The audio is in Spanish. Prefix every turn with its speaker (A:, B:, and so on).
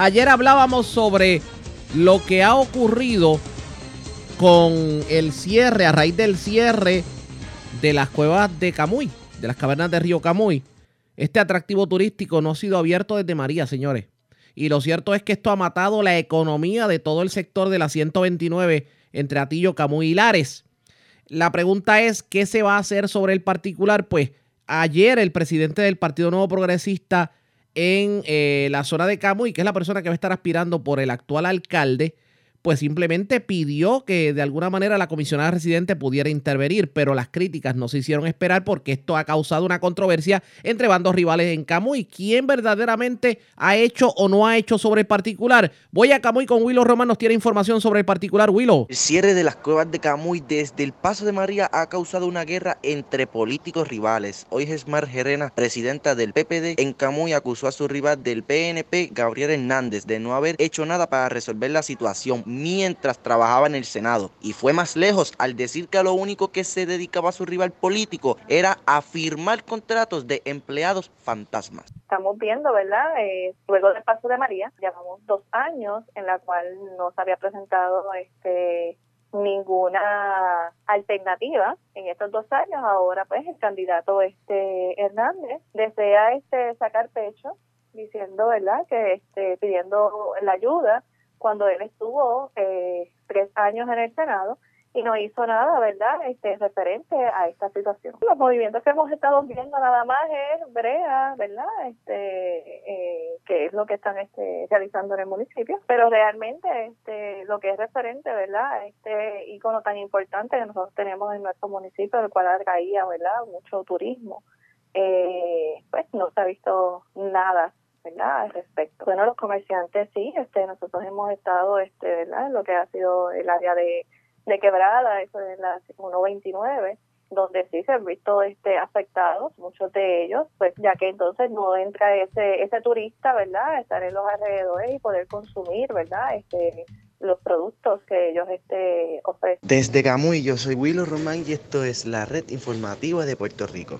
A: Ayer hablábamos sobre lo que ha ocurrido con el cierre, a raíz del cierre de las cuevas de Camuy, de las cavernas de Río Camuy. Este atractivo turístico no ha sido abierto desde María, señores. Y lo cierto es que esto ha matado la economía de todo el sector de la 129 entre Atillo, Camuy y Lares. La pregunta es, ¿qué se va a hacer sobre el particular? Pues ayer el presidente del Partido Nuevo Progresista en eh, la zona de Camuy, que es la persona que va a estar aspirando por el actual alcalde, pues simplemente pidió que de alguna manera la comisionada residente pudiera intervenir, pero las críticas no se hicieron esperar porque esto ha causado una controversia entre bandos rivales en Camuy. ¿Quién verdaderamente ha hecho o no ha hecho sobre el particular? Voy a Camuy con Willow Román, nos tiene información sobre el particular. Willow.
B: El cierre de las cuevas de Camuy desde el Paso de María ha causado una guerra entre políticos rivales. Hoy Gesmar Gerena, presidenta del PPD en Camuy, acusó a su rival del PNP, Gabriel Hernández, de no haber hecho nada para resolver la situación mientras trabajaba en el Senado. Y fue más lejos al decir que a lo único que se dedicaba su rival político era a firmar contratos de empleados fantasmas.
C: Estamos viendo, ¿verdad? Eh, luego del paso de María, llevamos dos años en la cual no se había presentado este ninguna alternativa en estos dos años ahora pues el candidato este Hernández desea este sacar pecho diciendo verdad que este pidiendo la ayuda cuando él estuvo eh, tres años en el Senado y no hizo nada, ¿verdad?, este, referente a esta situación. Los movimientos que hemos estado viendo nada más es Brea, ¿verdad?, este, eh, que es lo que están este, realizando en el municipio, pero realmente este, lo que es referente, ¿verdad?, este icono tan importante que nosotros tenemos en nuestro municipio, el cual atraía, ¿verdad?, mucho turismo, eh, pues no se ha visto nada al respecto. Bueno, los comerciantes sí, este, nosotros hemos estado, este, ¿verdad? En lo que ha sido el área de, de quebrada, eso es la 129 donde sí se han visto este afectados, muchos de ellos, pues ya que entonces no entra ese ese turista, ¿verdad? Estar en los alrededores y poder consumir, ¿verdad? Este los productos que ellos este ofrecen.
B: Desde Camuy, yo soy Willow Román y esto es la red informativa de Puerto Rico.